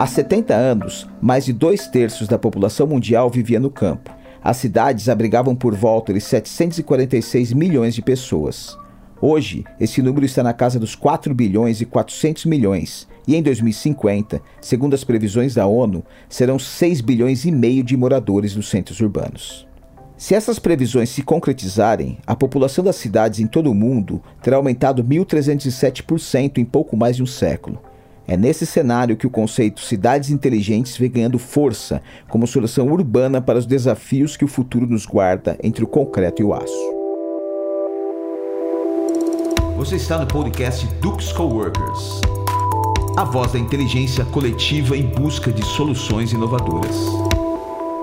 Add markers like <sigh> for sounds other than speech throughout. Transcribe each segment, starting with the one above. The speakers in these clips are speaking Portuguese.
Há 70 anos, mais de dois terços da população mundial vivia no campo. As cidades abrigavam por volta de 746 milhões de pessoas. Hoje, esse número está na casa dos 4 bilhões e 400 milhões, e em 2050, segundo as previsões da ONU, serão 6 bilhões e meio de moradores dos centros urbanos. Se essas previsões se concretizarem, a população das cidades em todo o mundo terá aumentado 1.307% em pouco mais de um século. É nesse cenário que o conceito cidades inteligentes vem ganhando força como solução urbana para os desafios que o futuro nos guarda entre o concreto e o aço. Você está no podcast Dux Coworkers, a voz da inteligência coletiva em busca de soluções inovadoras.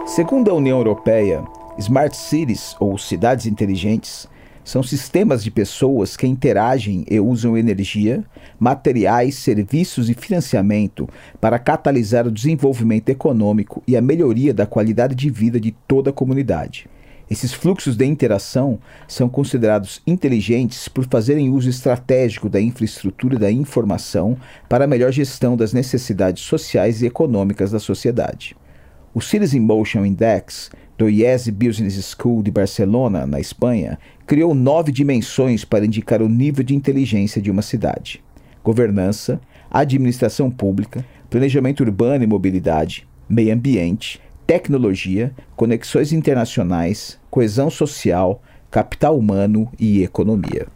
Segundo a União Europeia, Smart Cities, ou cidades inteligentes, são sistemas de pessoas que interagem e usam energia, materiais, serviços e financiamento para catalisar o desenvolvimento econômico e a melhoria da qualidade de vida de toda a comunidade. Esses fluxos de interação são considerados inteligentes por fazerem uso estratégico da infraestrutura da informação para a melhor gestão das necessidades sociais e econômicas da sociedade. O Cities in Motion Index do IES Business School de Barcelona, na Espanha, criou nove dimensões para indicar o nível de inteligência de uma cidade: governança, administração pública, planejamento urbano e mobilidade, meio ambiente, tecnologia, conexões internacionais, coesão social, capital humano e economia.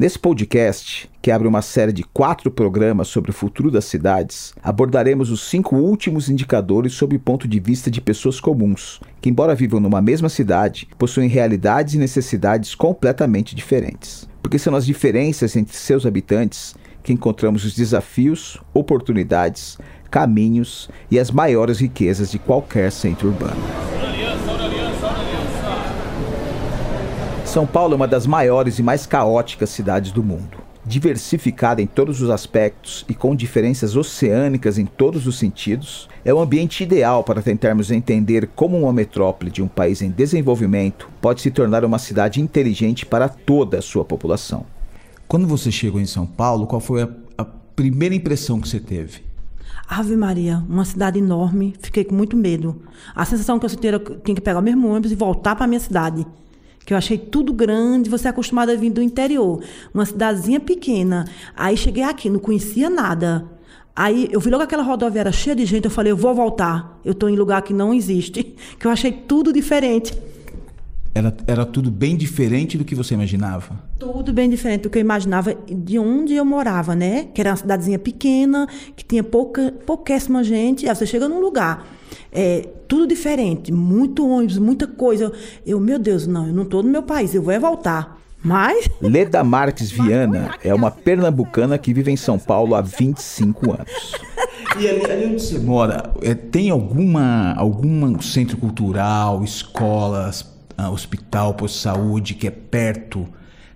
Nesse podcast, que abre uma série de quatro programas sobre o futuro das cidades, abordaremos os cinco últimos indicadores sob o ponto de vista de pessoas comuns, que, embora vivam numa mesma cidade, possuem realidades e necessidades completamente diferentes. Porque são as diferenças entre seus habitantes que encontramos os desafios, oportunidades, caminhos e as maiores riquezas de qualquer centro urbano. São Paulo é uma das maiores e mais caóticas cidades do mundo. Diversificada em todos os aspectos e com diferenças oceânicas em todos os sentidos, é o ambiente ideal para tentarmos entender como uma metrópole de um país em desenvolvimento pode se tornar uma cidade inteligente para toda a sua população. Quando você chegou em São Paulo, qual foi a, a primeira impressão que você teve? Ave Maria, uma cidade enorme, fiquei com muito medo. A sensação que eu senti era que eu tinha que pegar o mesmo ônibus e voltar para a minha cidade. Que eu achei tudo grande, você é acostumado a vir do interior, uma cidadezinha pequena. Aí cheguei aqui, não conhecia nada. Aí eu vi logo aquela rodoviária cheia de gente, eu falei, eu vou voltar. Eu estou em lugar que não existe, <laughs> que eu achei tudo diferente. Era, era tudo bem diferente do que você imaginava? Tudo bem diferente do que eu imaginava de onde eu morava, né? Que era uma cidadezinha pequena, que tinha pouca, pouquíssima gente. Aí você chega num lugar, é, tudo diferente, muito ônibus, muita coisa. Eu, meu Deus, não, eu não estou no meu país, eu vou é voltar. Mas. <laughs> Leda Marques Viana é uma pernambucana que vive em São Paulo há 25 anos. E ali, ali onde você mora, é, tem alguma, algum centro cultural, escolas, uh, hospital, posto de saúde que é perto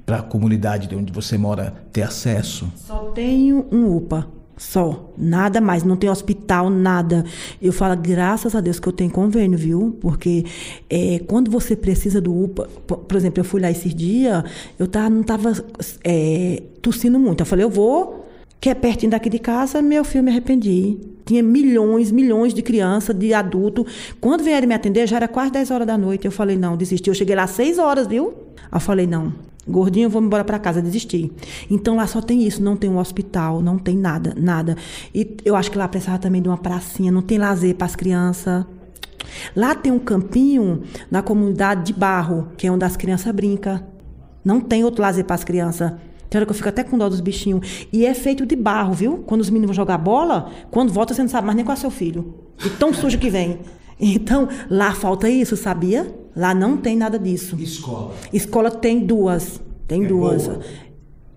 para a comunidade de onde você mora ter acesso? Só tenho um UPA. Só, nada mais, não tem hospital, nada. Eu falo, graças a Deus que eu tenho convênio, viu? Porque é, quando você precisa do UPA, por exemplo, eu fui lá esses dias, eu tava, não estava é, tossindo muito. Eu falei, eu vou, que é pertinho daqui de casa, meu filho, me arrependi. Tinha milhões, milhões de crianças, de adulto. Quando vieram me atender, já era quase 10 horas da noite. Eu falei, não, desisti. Eu cheguei lá às 6 horas, viu? Eu falei, não, gordinho, vou embora para casa, desisti. Então lá só tem isso, não tem um hospital, não tem nada, nada. E eu acho que lá precisava também de uma pracinha, não tem lazer para as crianças. Lá tem um campinho na comunidade de barro, que é onde as crianças brincam. Não tem outro lazer para as crianças. Tem hora que eu fico até com dó dos bichinhos. E é feito de barro, viu? Quando os meninos vão jogar bola, quando volta você não sabe mais nem qual é seu filho. E tão sujo que vem. Então, lá falta isso, sabia? Lá não tem nada disso. Escola? Escola tem duas. Tem é duas. Boa.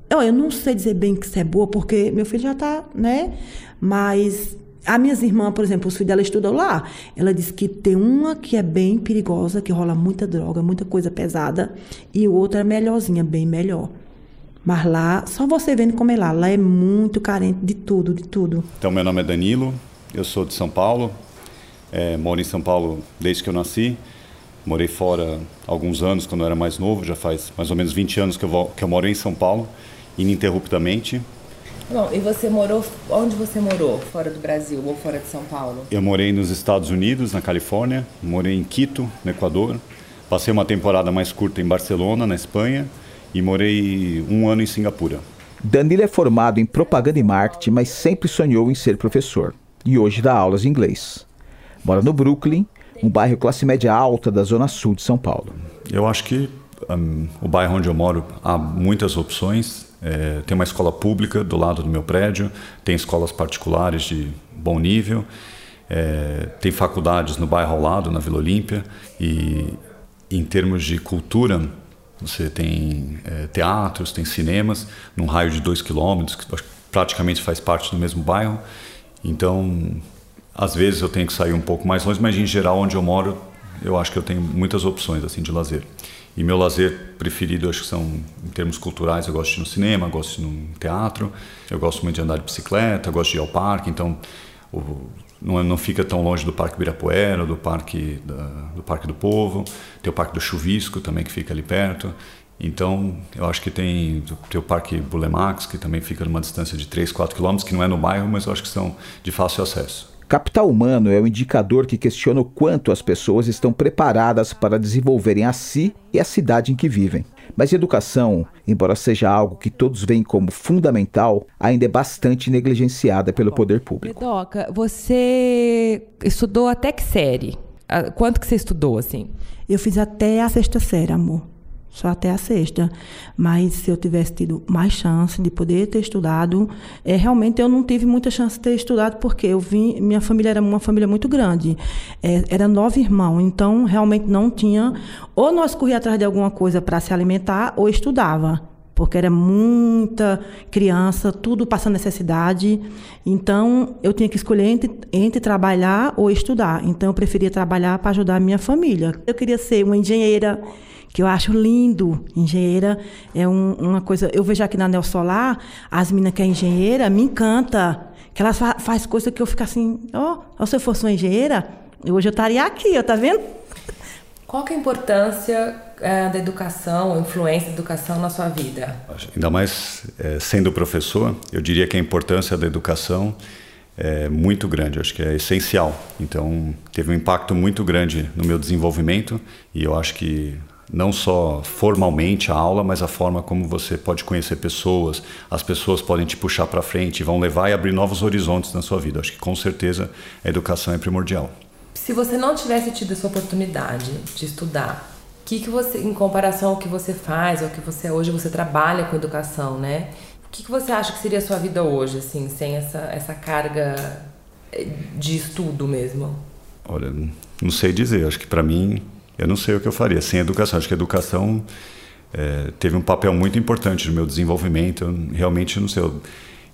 Eu, eu não sei dizer bem que isso é boa, porque meu filho já está, né? Mas as minhas irmãs, por exemplo, os filhos dela estudam lá. Ela disse que tem uma que é bem perigosa, que rola muita droga, muita coisa pesada, e outra é melhorzinha, bem melhor. Mas lá, só você vendo como é lá. Lá é muito carente de tudo, de tudo. Então, meu nome é Danilo, eu sou de São Paulo, é, moro em São Paulo desde que eu nasci. Morei fora alguns anos, quando eu era mais novo, já faz mais ou menos 20 anos que eu, que eu moro em São Paulo, ininterruptamente. Bom, e você morou, onde você morou, fora do Brasil ou fora de São Paulo? Eu morei nos Estados Unidos, na Califórnia, morei em Quito, no Equador, passei uma temporada mais curta em Barcelona, na Espanha, e morei um ano em Singapura. Danilo é formado em propaganda e marketing, mas sempre sonhou em ser professor, e hoje dá aulas de inglês. Mora no Brooklyn, um bairro classe média alta da zona sul de São Paulo. Eu acho que um, o bairro onde eu moro há muitas opções é, tem uma escola pública do lado do meu prédio, tem escolas particulares de bom nível, é, tem faculdades no bairro ao lado, na Vila Olímpia, e em termos de cultura, você tem é, teatros, tem cinemas, num raio de dois quilômetros, que praticamente faz parte do mesmo bairro. Então, às vezes eu tenho que sair um pouco mais longe, mas em geral, onde eu moro, eu acho que eu tenho muitas opções assim de lazer. E meu lazer preferido, acho que são em termos culturais, eu gosto de ir no cinema, gosto de ir no teatro, eu gosto muito de andar de bicicleta, gosto de ir ao parque, então o, não, não fica tão longe do Parque Birapuera, do Parque, da, do Parque do Povo, tem o Parque do Chuvisco também que fica ali perto. Então, eu acho que tem, tem o Parque Bulemax, que também fica numa distância de 3, 4 quilômetros, que não é no bairro, mas eu acho que são de fácil acesso. Capital humano é o indicador que questiona o quanto as pessoas estão preparadas para desenvolverem a si e a cidade em que vivem. Mas educação, embora seja algo que todos veem como fundamental, ainda é bastante negligenciada pelo poder público. Doca, você estudou até que série? Ah, quanto que você estudou, assim? Eu fiz até a sexta série, amor só até a sexta. Mas se eu tivesse tido mais chance de poder ter estudado, é, realmente eu não tive muita chance de ter estudado porque eu vim, minha família era uma família muito grande, é, era nove irmãos, então realmente não tinha. Ou nós corria atrás de alguma coisa para se alimentar ou estudava porque era muita criança, tudo passando necessidade. Então, eu tinha que escolher entre, entre trabalhar ou estudar. Então, eu preferia trabalhar para ajudar a minha família. Eu queria ser uma engenheira, que eu acho lindo. Engenheira é um, uma coisa. Eu vejo aqui na Neo Solar, as meninas que é engenheira, me encanta. Que elas fa faz coisa que eu fico assim, ó, oh, se eu fosse uma engenheira, hoje eu estaria aqui, ó, tá vendo? Qual que é a importância é, da educação, a influência da educação na sua vida? Ainda mais é, sendo professor, eu diria que a importância da educação é muito grande, acho que é essencial. Então, teve um impacto muito grande no meu desenvolvimento e eu acho que não só formalmente a aula, mas a forma como você pode conhecer pessoas, as pessoas podem te puxar para frente, vão levar e abrir novos horizontes na sua vida. Acho que com certeza a educação é primordial. Se você não tivesse tido essa oportunidade de estudar, que que você, em comparação ao que você faz, ao que você hoje você trabalha com educação, né? O que, que você acha que seria a sua vida hoje, assim, sem essa, essa carga eh, de estudo mesmo? Olha, não sei dizer. Acho que para mim eu não sei o que eu faria sem educação. Acho que a educação é, teve um papel muito importante no meu desenvolvimento. Eu realmente não sei. Eu,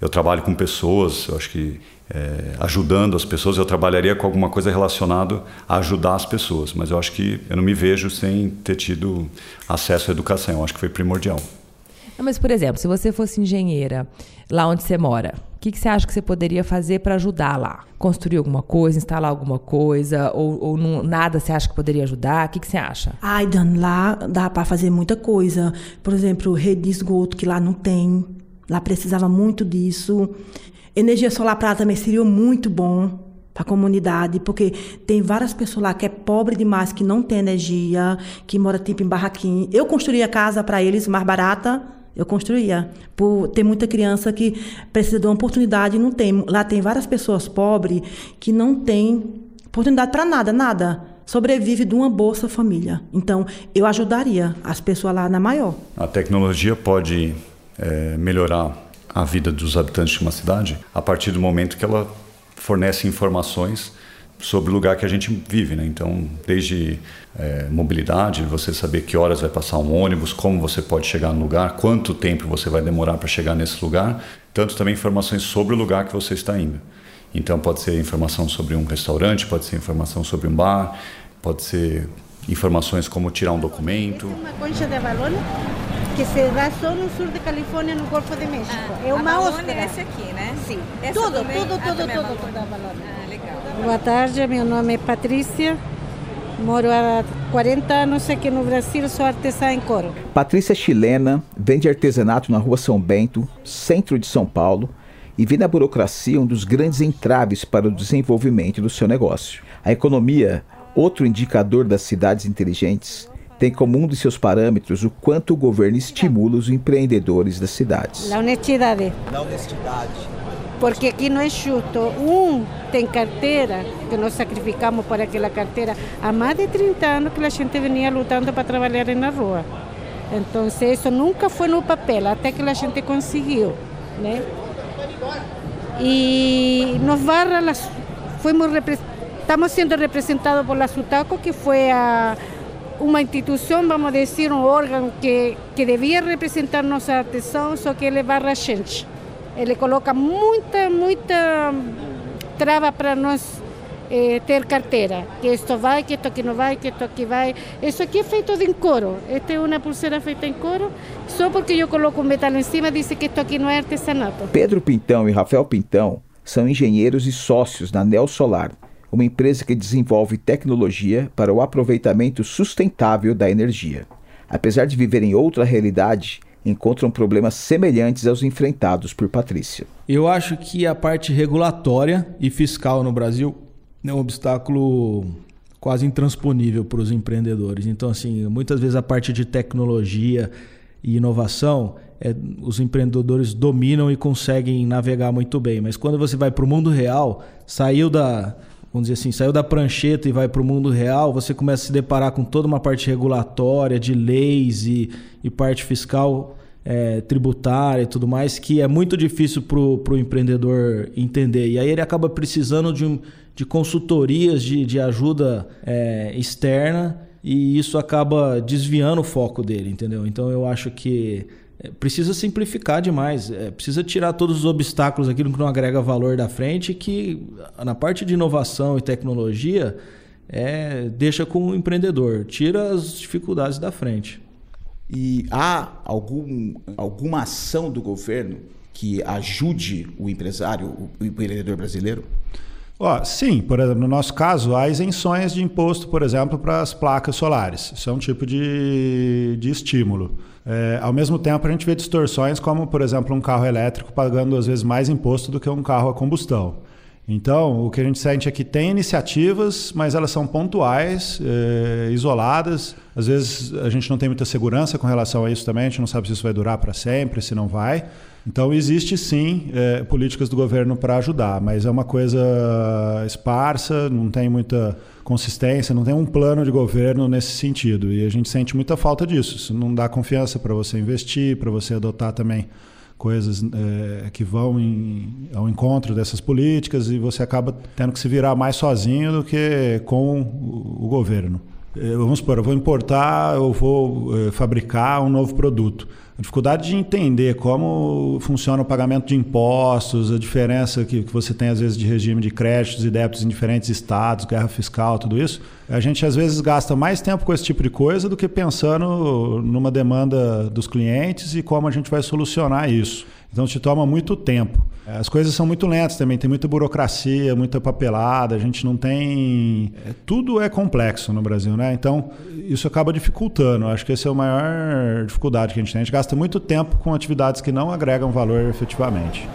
eu trabalho com pessoas, acho que é, ajudando as pessoas, eu trabalharia com alguma coisa relacionada a ajudar as pessoas, mas eu acho que eu não me vejo sem ter tido acesso à educação, eu acho que foi primordial. Não, mas, por exemplo, se você fosse engenheira lá onde você mora, o que, que você acha que você poderia fazer para ajudar lá? Construir alguma coisa, instalar alguma coisa, ou, ou não, nada você acha que poderia ajudar? O que, que você acha? Ai, Dan, lá dá para fazer muita coisa. Por exemplo, rede de esgoto, que lá não tem. Lá precisava muito disso. Energia solar para também seria muito bom para a comunidade, porque tem várias pessoas lá que é pobre demais, que não tem energia, que mora tipo em barraquinho. Eu construía casa para eles mais barata eu construía. Por ter muita criança que precisa de uma oportunidade e não tem. Lá tem várias pessoas pobres que não têm oportunidade para nada, nada. Sobrevive de uma bolsa família. Então, eu ajudaria as pessoas lá na maior. A tecnologia pode é, melhorar a vida dos habitantes de uma cidade a partir do momento que ela fornece informações sobre o lugar que a gente vive, né? Então, desde é, mobilidade, você saber que horas vai passar um ônibus, como você pode chegar no lugar, quanto tempo você vai demorar para chegar nesse lugar, tanto também informações sobre o lugar que você está indo. Então, pode ser informação sobre um restaurante, pode ser informação sobre um bar, pode ser informações como tirar um documento. Uma concha de abalone que se dá só no sul de Califórnia, no Golfo de México. Ah, é uma ostra. é esse aqui, né? Sim. Essa tudo, também? tudo, Ah, tudo, é tudo, uma tudo abalone. Ah, legal. Boa tarde, meu nome é Patrícia. Moro há 40 anos aqui no Brasil, sou artesã em couro. Patrícia é chilena, vende artesanato na rua São Bento, centro de São Paulo, e vê na burocracia um dos grandes entraves para o desenvolvimento do seu negócio. A economia, outro indicador das cidades inteligentes, tem como um de seus parâmetros o quanto o governo estimula os empreendedores das cidades. A honestidade. Na honestidade. Porque aqui não é justo. Um tem carteira, que nós sacrificamos por aquela carteira. Há mais de 30 anos que a gente vinha lutando para trabalhar na rua. Então, isso nunca foi no papel, até que a gente conseguiu. Né? E nos Barra, fomos, estamos sendo representados por la Sutaco, que foi a uma instituição, vamos dizer, um órgão que, que devia representar nossa artesão, só que ele barra gente. Ele coloca muita, muita trava para nós eh, ter carteira. Que isto vai, que isto aqui não vai, que isto aqui vai. Isso aqui é feito em couro. Esta é uma pulseira feita em couro. Só porque eu coloco um metal em cima, disse que isto aqui não é artesanato. Pedro Pintão e Rafael Pintão são engenheiros e sócios na Neo Solar uma empresa que desenvolve tecnologia para o aproveitamento sustentável da energia. Apesar de viver em outra realidade, encontram problemas semelhantes aos enfrentados por Patrícia. Eu acho que a parte regulatória e fiscal no Brasil é um obstáculo quase intransponível para os empreendedores. Então, assim, muitas vezes a parte de tecnologia e inovação, é, os empreendedores dominam e conseguem navegar muito bem. Mas quando você vai para o mundo real, saiu da vamos dizer assim, saiu da prancheta e vai para o mundo real, você começa a se deparar com toda uma parte regulatória, de leis e, e parte fiscal é, tributária e tudo mais, que é muito difícil para o empreendedor entender. E aí ele acaba precisando de, de consultorias, de, de ajuda é, externa, e isso acaba desviando o foco dele, entendeu? Então eu acho que é, precisa simplificar demais, é, precisa tirar todos os obstáculos, aquilo que não agrega valor da frente, que na parte de inovação e tecnologia é, deixa com o empreendedor, tira as dificuldades da frente. E há algum, alguma ação do governo que ajude o empresário, o empreendedor brasileiro? Oh, sim, por exemplo, no nosso caso, há isenções de imposto, por exemplo, para as placas solares. Isso é um tipo de, de estímulo. É, ao mesmo tempo, a gente vê distorções como, por exemplo, um carro elétrico pagando às vezes mais imposto do que um carro a combustão. Então, o que a gente sente é que tem iniciativas, mas elas são pontuais, é, isoladas. Às vezes a gente não tem muita segurança com relação a isso também, a gente não sabe se isso vai durar para sempre, se não vai. Então, existe sim é, políticas do governo para ajudar, mas é uma coisa esparsa, não tem muita consistência, não tem um plano de governo nesse sentido. E a gente sente muita falta disso. Isso não dá confiança para você investir, para você adotar também coisas é, que vão em, ao encontro dessas políticas e você acaba tendo que se virar mais sozinho do que com o, o governo. É, vamos supor, eu vou importar, eu vou é, fabricar um novo produto a dificuldade de entender como funciona o pagamento de impostos, a diferença que, que você tem às vezes de regime de créditos e débitos em diferentes estados, guerra fiscal, tudo isso. A gente às vezes gasta mais tempo com esse tipo de coisa do que pensando numa demanda dos clientes e como a gente vai solucionar isso. Então te toma muito tempo. As coisas são muito lentas também, tem muita burocracia, muita papelada, a gente não tem. É, tudo é complexo no Brasil, né? Então, isso acaba dificultando. Acho que essa é a maior dificuldade que a gente tem. A gente gasta muito tempo com atividades que não agregam valor efetivamente.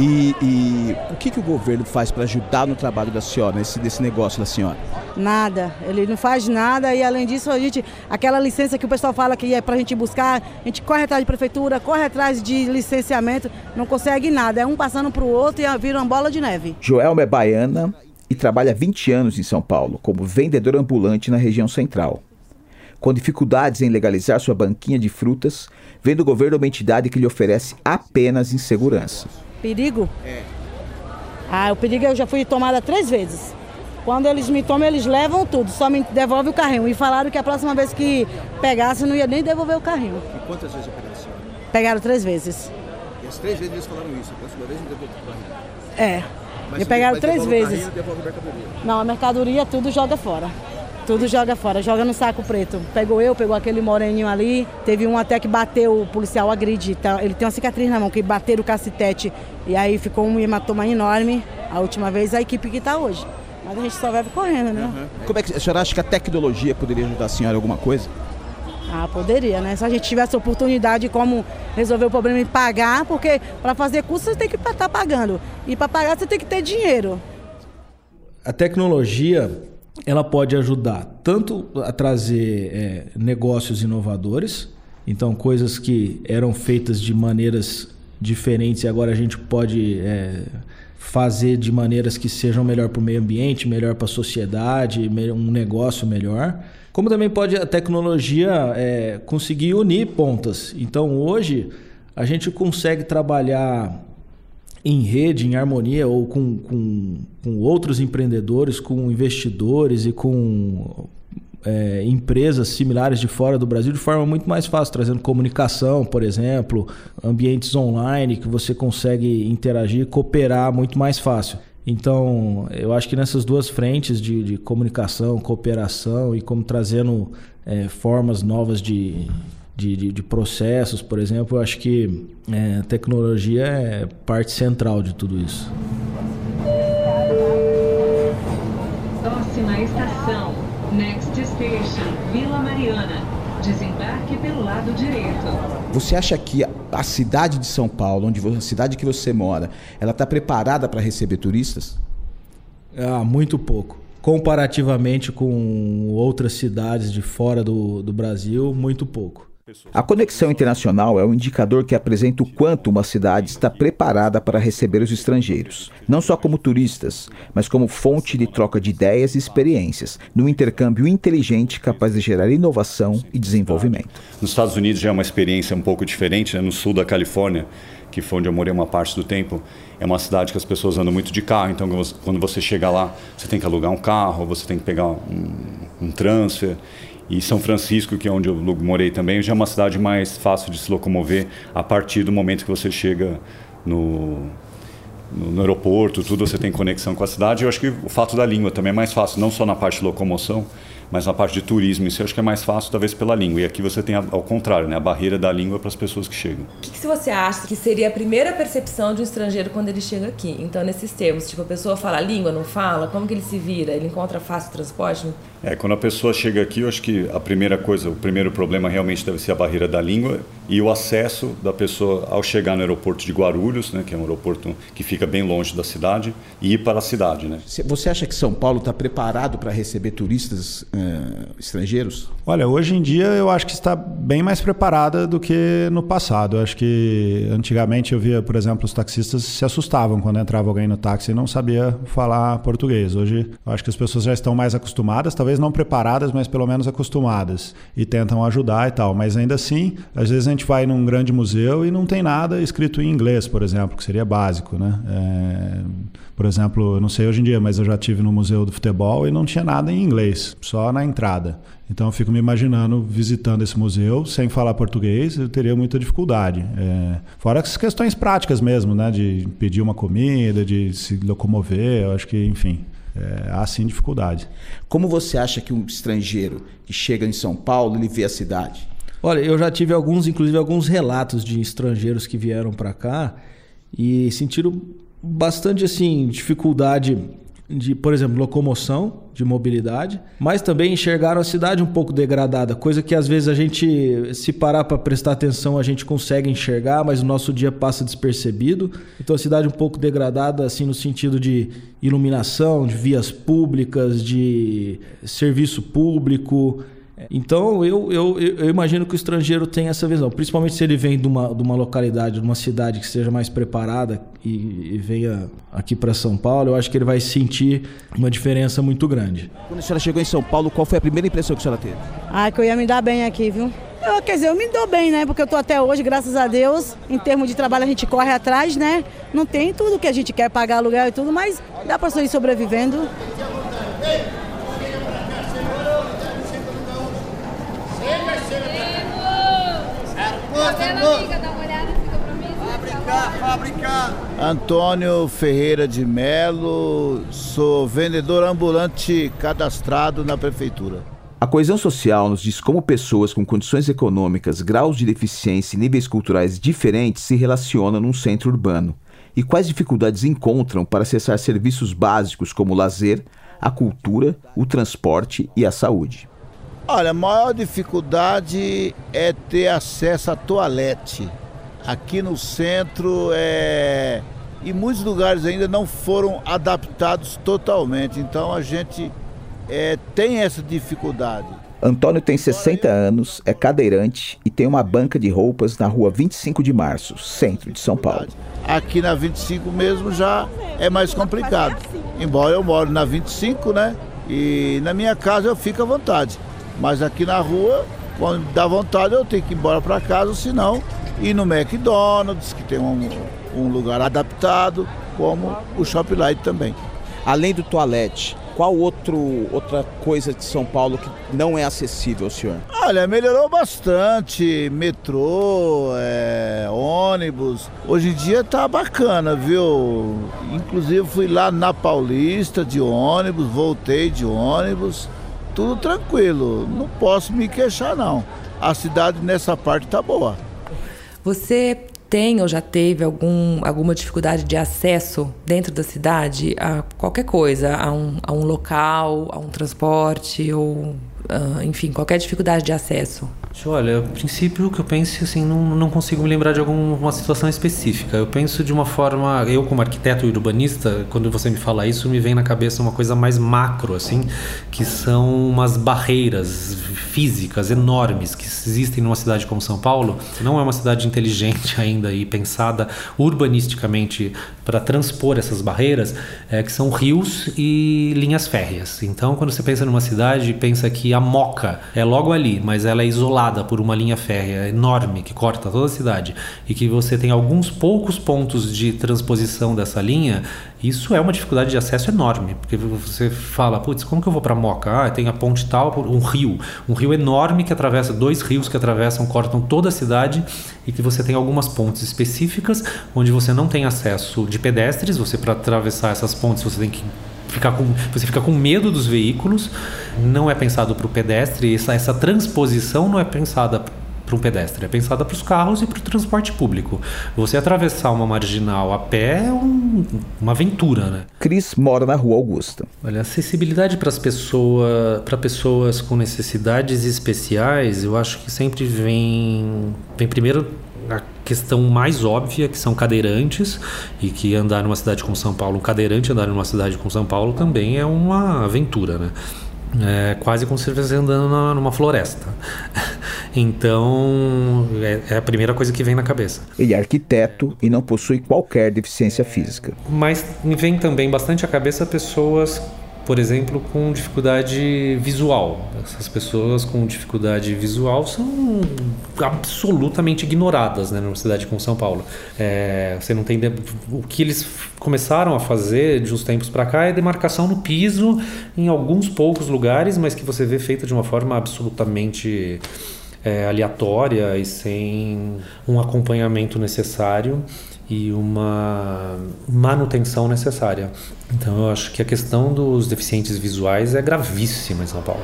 E, e, o que, que o governo faz para ajudar no trabalho da senhora, nesse, nesse negócio da senhora? Nada, ele não faz nada e além disso a gente, aquela licença que o pessoal fala que é para a gente buscar, a gente corre atrás de prefeitura, corre atrás de licenciamento, não consegue nada, é um passando para o outro e vira uma bola de neve. Joelma é baiana e trabalha 20 anos em São Paulo como vendedora ambulante na região central. Com dificuldades em legalizar sua banquinha de frutas, vem do governo uma entidade que lhe oferece apenas insegurança. Perigo? É. Ah, o perigo eu já fui tomada três vezes. Quando eles me tomam, eles levam tudo, só me devolvem o carrinho. E falaram que a próxima vez que pegasse, não ia nem devolver o carrinho. E quantas vezes pegaram a senhora? Pegaram três vezes. E as três vezes eles falaram isso, a próxima vez não devolve o carrinho? É. Mas me pegaram três vezes. Carrinho, devolve. Não, a mercadoria tudo joga fora. Tudo joga fora, joga no saco preto. Pegou eu, pegou aquele moreninho ali. Teve um até que bateu, o policial agride. Tá? Ele tem uma cicatriz na mão, que bateram o cacetete. E aí ficou um hematoma enorme. A última vez a equipe que está hoje. Mas a gente só vai correndo, né? Uhum. Como é que a senhora acha que a tecnologia poderia ajudar a senhora em alguma coisa? Ah, poderia, né? Se a gente tivesse oportunidade como resolver o problema e pagar, porque para fazer curso você tem que estar tá pagando. E para pagar você tem que ter dinheiro. A tecnologia ela pode ajudar tanto a trazer é, negócios inovadores, então coisas que eram feitas de maneiras diferentes e agora a gente pode é, fazer de maneiras que sejam melhor para o meio ambiente, melhor para a sociedade, um negócio melhor. Como também pode a tecnologia é, conseguir unir pontas. Então hoje a gente consegue trabalhar em rede, em harmonia, ou com, com, com outros empreendedores, com investidores e com é, empresas similares de fora do Brasil de forma muito mais fácil, trazendo comunicação, por exemplo, ambientes online que você consegue interagir, cooperar muito mais fácil. Então, eu acho que nessas duas frentes de, de comunicação, cooperação e como trazendo é, formas novas de, de, de, de, processos, por exemplo, eu acho que é, tecnologia é parte central de tudo isso. Próxima estação, Next Station, Vila Mariana. Desembarque pelo lado direito. Você acha que a cidade de São Paulo, onde a cidade que você mora, ela está preparada para receber turistas? Ah, muito pouco. Comparativamente com outras cidades de fora do, do Brasil, muito pouco. A conexão internacional é um indicador que apresenta o quanto uma cidade está preparada para receber os estrangeiros, não só como turistas, mas como fonte de troca de ideias e experiências, num intercâmbio inteligente capaz de gerar inovação e desenvolvimento. Nos Estados Unidos já é uma experiência um pouco diferente, né? no sul da Califórnia, que foi onde eu morei uma parte do tempo, é uma cidade que as pessoas andam muito de carro, então quando você chega lá, você tem que alugar um carro, você tem que pegar um, um transfer. E São Francisco, que é onde eu morei também, já é uma cidade mais fácil de se locomover a partir do momento que você chega no, no, no aeroporto, tudo você tem conexão com a cidade. Eu acho que o fato da língua também é mais fácil, não só na parte de locomoção, mas na parte de turismo, isso eu acho que é mais fácil, talvez, pela língua. E aqui você tem, ao contrário, né, a barreira da língua para as pessoas que chegam. O que, que você acha que seria a primeira percepção de um estrangeiro quando ele chega aqui? Então, nesses termos, tipo, a pessoa fala a língua, não fala? Como que ele se vira? Ele encontra fácil transporte? É, quando a pessoa chega aqui, eu acho que a primeira coisa, o primeiro problema realmente deve ser a barreira da língua e o acesso da pessoa ao chegar no aeroporto de Guarulhos, né, que é um aeroporto que fica bem longe da cidade, e ir para a cidade. Né? Você acha que São Paulo está preparado para receber turistas uh, estrangeiros? Olha, hoje em dia eu acho que está bem mais preparada do que no passado. Eu acho que antigamente eu via, por exemplo, os taxistas se assustavam quando entrava alguém no táxi e não sabia falar português. Hoje eu acho que as pessoas já estão mais acostumadas, talvez não preparadas, mas pelo menos acostumadas e tentam ajudar e tal. Mas ainda assim, às vezes a gente vai num grande museu e não tem nada escrito em inglês, por exemplo, que seria básico, né? É, por exemplo, eu não sei hoje em dia, mas eu já tive no museu do futebol e não tinha nada em inglês, só na entrada. Então eu fico me imaginando visitando esse museu sem falar português, eu teria muita dificuldade. É, fora as questões práticas mesmo, né? De pedir uma comida, de se locomover, eu acho que, enfim, é, há sim dificuldade. Como você acha que um estrangeiro que chega em São Paulo ele vê a cidade? Olha, eu já tive alguns, inclusive alguns relatos de estrangeiros que vieram para cá e sentiram bastante assim dificuldade de, por exemplo, locomoção, de mobilidade, mas também enxergaram a cidade um pouco degradada, coisa que às vezes a gente, se parar para prestar atenção, a gente consegue enxergar, mas o nosso dia passa despercebido. Então a cidade um pouco degradada, assim, no sentido de iluminação, de vias públicas, de serviço público. Então, eu, eu, eu, imagino que o estrangeiro tem essa visão, principalmente se ele vem de uma, de uma localidade, de uma cidade que seja mais preparada e, e venha aqui para São Paulo, eu acho que ele vai sentir uma diferença muito grande. Quando a senhora chegou em São Paulo, qual foi a primeira impressão que a senhora teve? Ah, que eu ia me dar bem aqui, viu? Eu, quer dizer, eu me dou bem, né? Porque eu tô até hoje, graças a Deus, em termos de trabalho a gente corre atrás, né? Não tem tudo que a gente quer pagar aluguel e tudo, mas dá para ir sobrevivendo. Antônio Ferreira de Melo, sou vendedor ambulante cadastrado na prefeitura. A coesão social nos diz como pessoas com condições econômicas, graus de deficiência e níveis culturais diferentes se relacionam num centro urbano e quais dificuldades encontram para acessar serviços básicos como o lazer, a cultura, o transporte e a saúde. Olha, a maior dificuldade é ter acesso à toalete. Aqui no centro é e muitos lugares ainda não foram adaptados totalmente. Então a gente é, tem essa dificuldade. Antônio tem 60 anos, é cadeirante e tem uma banca de roupas na rua 25 de Março, centro de São Paulo. Aqui na 25 mesmo já é mais complicado. Embora eu moro na 25, né? E na minha casa eu fico à vontade. Mas aqui na rua, quando dá vontade, eu tenho que ir embora para casa, senão ir no McDonald's, que tem um, um lugar adaptado, como o Shop Light também. Além do toalete, qual outro, outra coisa de São Paulo que não é acessível ao senhor? Olha, melhorou bastante. Metrô, é, ônibus. Hoje em dia tá bacana, viu? Inclusive fui lá na Paulista de ônibus, voltei de ônibus. Tudo tranquilo. Não posso me queixar, não. A cidade nessa parte tá boa. Você tem ou já teve algum, alguma dificuldade de acesso dentro da cidade a qualquer coisa, a um, a um local, a um transporte ou, uh, enfim, qualquer dificuldade de acesso? Olha, a princípio que eu penso assim, não, não consigo me lembrar de alguma situação específica. Eu penso de uma forma, eu como arquiteto e urbanista, quando você me fala isso, me vem na cabeça uma coisa mais macro, assim, que são umas barreiras físicas enormes que existem numa cidade como São Paulo. Não é uma cidade inteligente <laughs> ainda e pensada urbanisticamente para transpor essas barreiras, é, que são rios e linhas férreas. Então, quando você pensa numa cidade, pensa que a Moca é logo ali, mas ela é isolada por uma linha férrea enorme que corta toda a cidade e que você tem alguns poucos pontos de transposição dessa linha, isso é uma dificuldade de acesso enorme, porque você fala, putz, como que eu vou para Moca? Ah, tem a ponte tal, um rio, um rio enorme que atravessa dois rios que atravessam, cortam toda a cidade e que você tem algumas pontes específicas onde você não tem acesso de pedestres, você para atravessar essas pontes você tem que ficar com, você fica com medo dos veículos, não é pensado para o pedestre, essa, essa transposição não é pensada para um pedestre, é pensada para os carros e para o transporte público. Você atravessar uma marginal a pé é um, uma aventura, né? Cris mora na Rua Augusta. Olha, acessibilidade para as pessoas, para pessoas com necessidades especiais, eu acho que sempre vem, vem primeiro questão mais óbvia, que são cadeirantes, e que andar numa cidade como São Paulo, um cadeirante andar numa cidade como São Paulo também é uma aventura, né? É quase como se você estivesse andando na, numa floresta. <laughs> Então, é, é, a primeira coisa que vem na cabeça. Ele é arquiteto e não possui qualquer deficiência física. Mas me vem também bastante à cabeça pessoas por exemplo, com dificuldade visual. Essas pessoas com dificuldade visual são absolutamente ignoradas né, numa cidade como São Paulo. É, você não tem o que eles começaram a fazer de uns tempos para cá é demarcação no piso em alguns poucos lugares, mas que você vê feita de uma forma absolutamente é, aleatória e sem um acompanhamento necessário e uma manutenção necessária. Então eu acho que a questão dos deficientes visuais é gravíssima em São Paulo.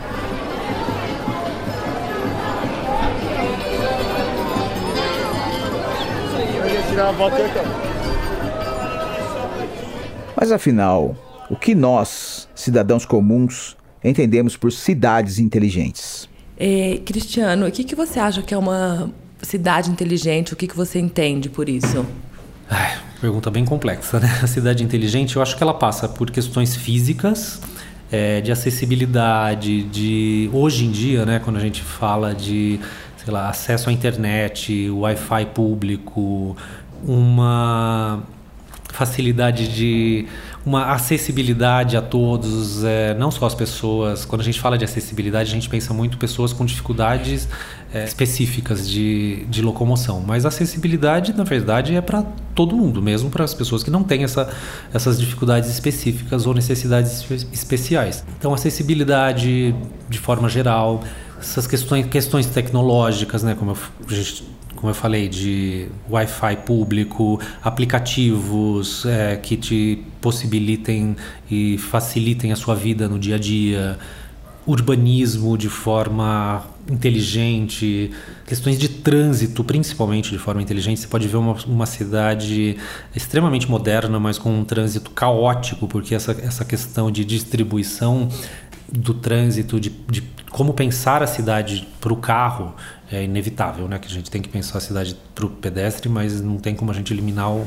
Mas afinal, o que nós, cidadãos comuns, entendemos por cidades inteligentes? É, Cristiano, o que, que você acha que é uma cidade inteligente? O que, que você entende por isso? Ai, pergunta bem complexa, né? A cidade inteligente, eu acho que ela passa por questões físicas, é, de acessibilidade, de hoje em dia, né, quando a gente fala de, sei lá, acesso à internet, Wi-Fi público, uma facilidade de uma acessibilidade a todos, é, não só as pessoas. Quando a gente fala de acessibilidade, a gente pensa muito pessoas com dificuldades é, específicas de, de locomoção. Mas acessibilidade, na verdade, é para todo mundo, mesmo para as pessoas que não têm essa, essas dificuldades específicas ou necessidades especiais. Então, acessibilidade de forma geral, essas questões, questões tecnológicas, né, como eu, a gente como eu falei, de Wi-Fi público, aplicativos é, que te possibilitem e facilitem a sua vida no dia a dia, urbanismo de forma inteligente, questões de trânsito, principalmente de forma inteligente. Você pode ver uma, uma cidade extremamente moderna, mas com um trânsito caótico, porque essa, essa questão de distribuição do trânsito, de, de como pensar a cidade para o carro é inevitável, né? Que a gente tem que pensar a cidade para o pedestre, mas não tem como a gente eliminar o,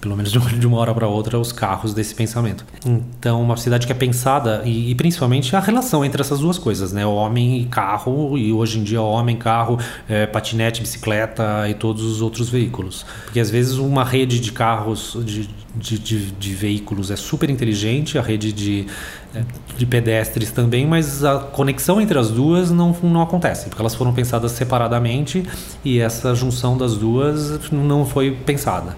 pelo menos de uma hora para outra, os carros desse pensamento. Então, uma cidade que é pensada, e, e, principalmente a relação entre essas duas coisas, né? Homem e carro, e hoje em dia homem, carro, é, patinete, bicicleta e todos os outros veículos. Porque às vezes uma rede de carros, de, de, de, de veículos é super inteligente, a rede de, é, de pedestres também, mas a conexão entre as duas não, não acontece, porque elas foram pensadas separadamente e essa junção das duas não foi pensada.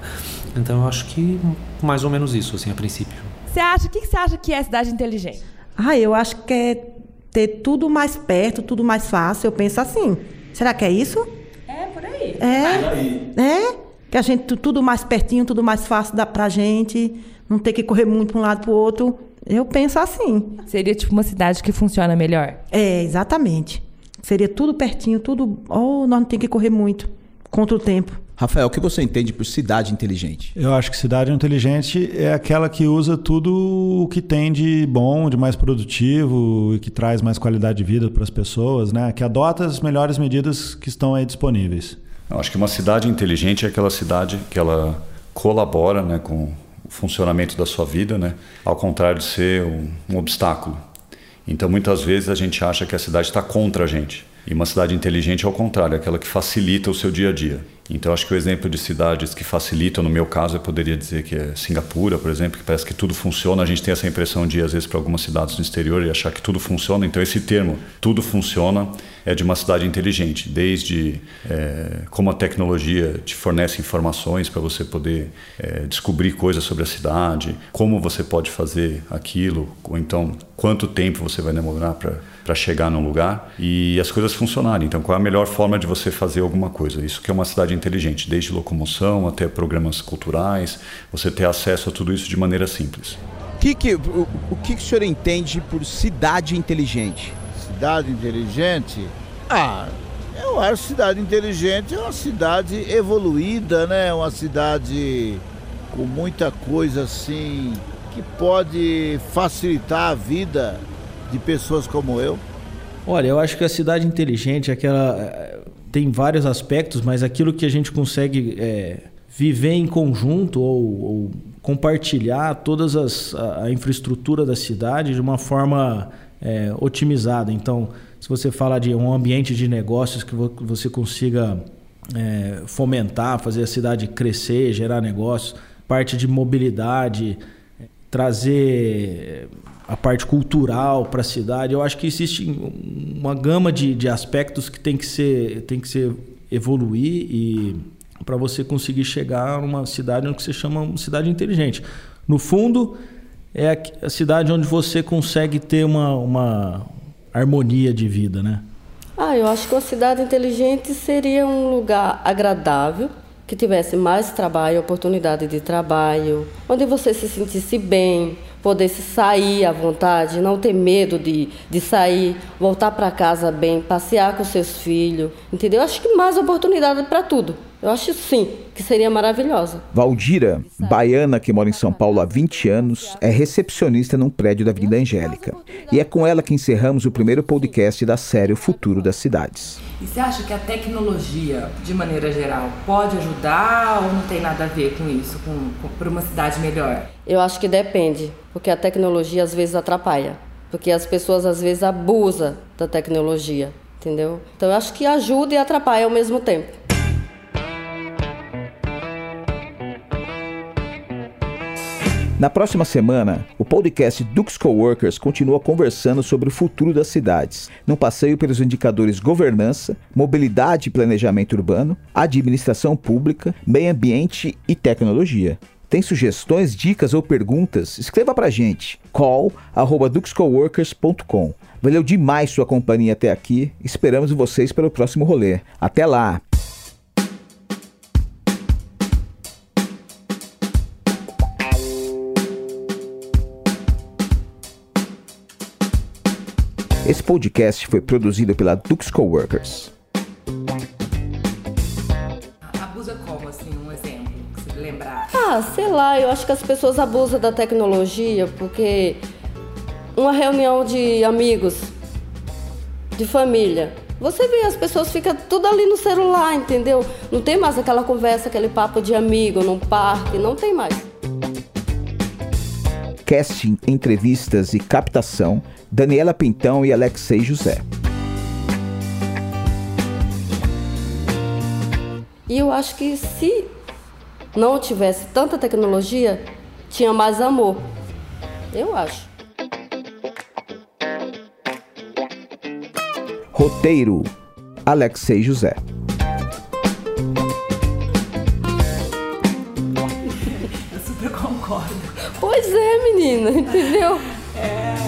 Então eu acho que mais ou menos isso, assim, a princípio. Você acha, o que você acha que é cidade inteligente? Ah, eu acho que é ter tudo mais perto, tudo mais fácil. Eu penso assim. Será que é isso? É, por aí. É. É. Que a gente tudo mais pertinho, tudo mais fácil dá pra gente, não ter que correr muito para um lado para o outro. Eu penso assim. Seria tipo uma cidade que funciona melhor? É, exatamente. Seria tudo pertinho, tudo. Oh, nós não tem que correr muito contra o tempo. Rafael, o que você entende por cidade inteligente? Eu acho que cidade inteligente é aquela que usa tudo o que tem de bom, de mais produtivo e que traz mais qualidade de vida para as pessoas, né? Que adota as melhores medidas que estão aí disponíveis. Eu acho que uma cidade inteligente é aquela cidade que ela colabora, né, com o funcionamento da sua vida, né? Ao contrário de ser um, um obstáculo. Então, muitas vezes a gente acha que a cidade está contra a gente. E uma cidade inteligente é o contrário, é aquela que facilita o seu dia a dia. Então, acho que o exemplo de cidades que facilitam, no meu caso, eu poderia dizer que é Singapura, por exemplo, que parece que tudo funciona. A gente tem essa impressão de, às vezes, para algumas cidades no exterior e achar que tudo funciona. Então, esse termo, tudo funciona, é de uma cidade inteligente, desde é, como a tecnologia te fornece informações para você poder é, descobrir coisas sobre a cidade, como você pode fazer aquilo, ou então quanto tempo você vai demorar para chegar num lugar e as coisas funcionarem. Então, qual é a melhor forma de você fazer alguma coisa? Isso que é uma cidade inteligente, desde locomoção até programas culturais, você ter acesso a tudo isso de maneira simples. Que que, o, o que o senhor entende por cidade inteligente? Cidade inteligente? Ah, eu acho cidade inteligente é uma cidade evoluída, né? Uma cidade com muita coisa assim que pode facilitar a vida de pessoas como eu? Olha, eu acho que a cidade inteligente, aquela eh, tem vários aspectos, mas aquilo que a gente consegue é, viver em conjunto ou, ou compartilhar todas as a, a, infraestrutura da cidade de uma forma é, otimizada. Então, se você fala de um ambiente de negócios que você consiga é, fomentar, fazer a cidade crescer, gerar negócios, parte de mobilidade, trazer a parte cultural para a cidade. Eu acho que existe uma gama de, de aspectos que tem que ser, tem que ser evoluir e para você conseguir chegar a uma cidade onde você chama uma cidade inteligente. No fundo, é a cidade onde você consegue ter uma, uma harmonia de vida, né? Ah, eu acho que uma cidade inteligente seria um lugar agradável, que tivesse mais trabalho, oportunidade de trabalho, onde você se sentisse bem, poder se sair à vontade, não ter medo de, de sair, voltar para casa bem, passear com seus filhos, entendeu? Acho que mais oportunidade para tudo. Eu acho sim que seria maravilhosa. Valdira, baiana que mora em São Paulo há 20 anos, é recepcionista num prédio da Avenida Angélica. E é com ela que encerramos o primeiro podcast da série O Futuro das Cidades. E você acha que a tecnologia, de maneira geral, pode ajudar ou não tem nada a ver com isso, com, com para uma cidade melhor? Eu acho que depende, porque a tecnologia às vezes atrapalha, porque as pessoas às vezes abusam da tecnologia, entendeu? Então eu acho que ajuda e atrapalha ao mesmo tempo. Na próxima semana, o podcast Dux Coworkers continua conversando sobre o futuro das cidades, num passeio pelos indicadores governança, mobilidade e planejamento urbano, administração pública, meio ambiente e tecnologia. Tem sugestões, dicas ou perguntas? Escreva pra gente. call@duxcoworkers.com. Valeu demais sua companhia até aqui. Esperamos vocês pelo próximo rolê. Até lá. Esse podcast foi produzido pela Dux Coworkers. Abusa como, assim, um exemplo, que você lembrar? Ah, sei lá, eu acho que as pessoas abusam da tecnologia porque uma reunião de amigos, de família. Você vê, as pessoas ficam tudo ali no celular, entendeu? Não tem mais aquela conversa, aquele papo de amigo num parque, não tem mais. Casting, entrevistas e captação, Daniela Pintão e Alexei José. E eu acho que se não tivesse tanta tecnologia, tinha mais amor. Eu acho. Roteiro: Alexei José. <laughs> entendeu? É.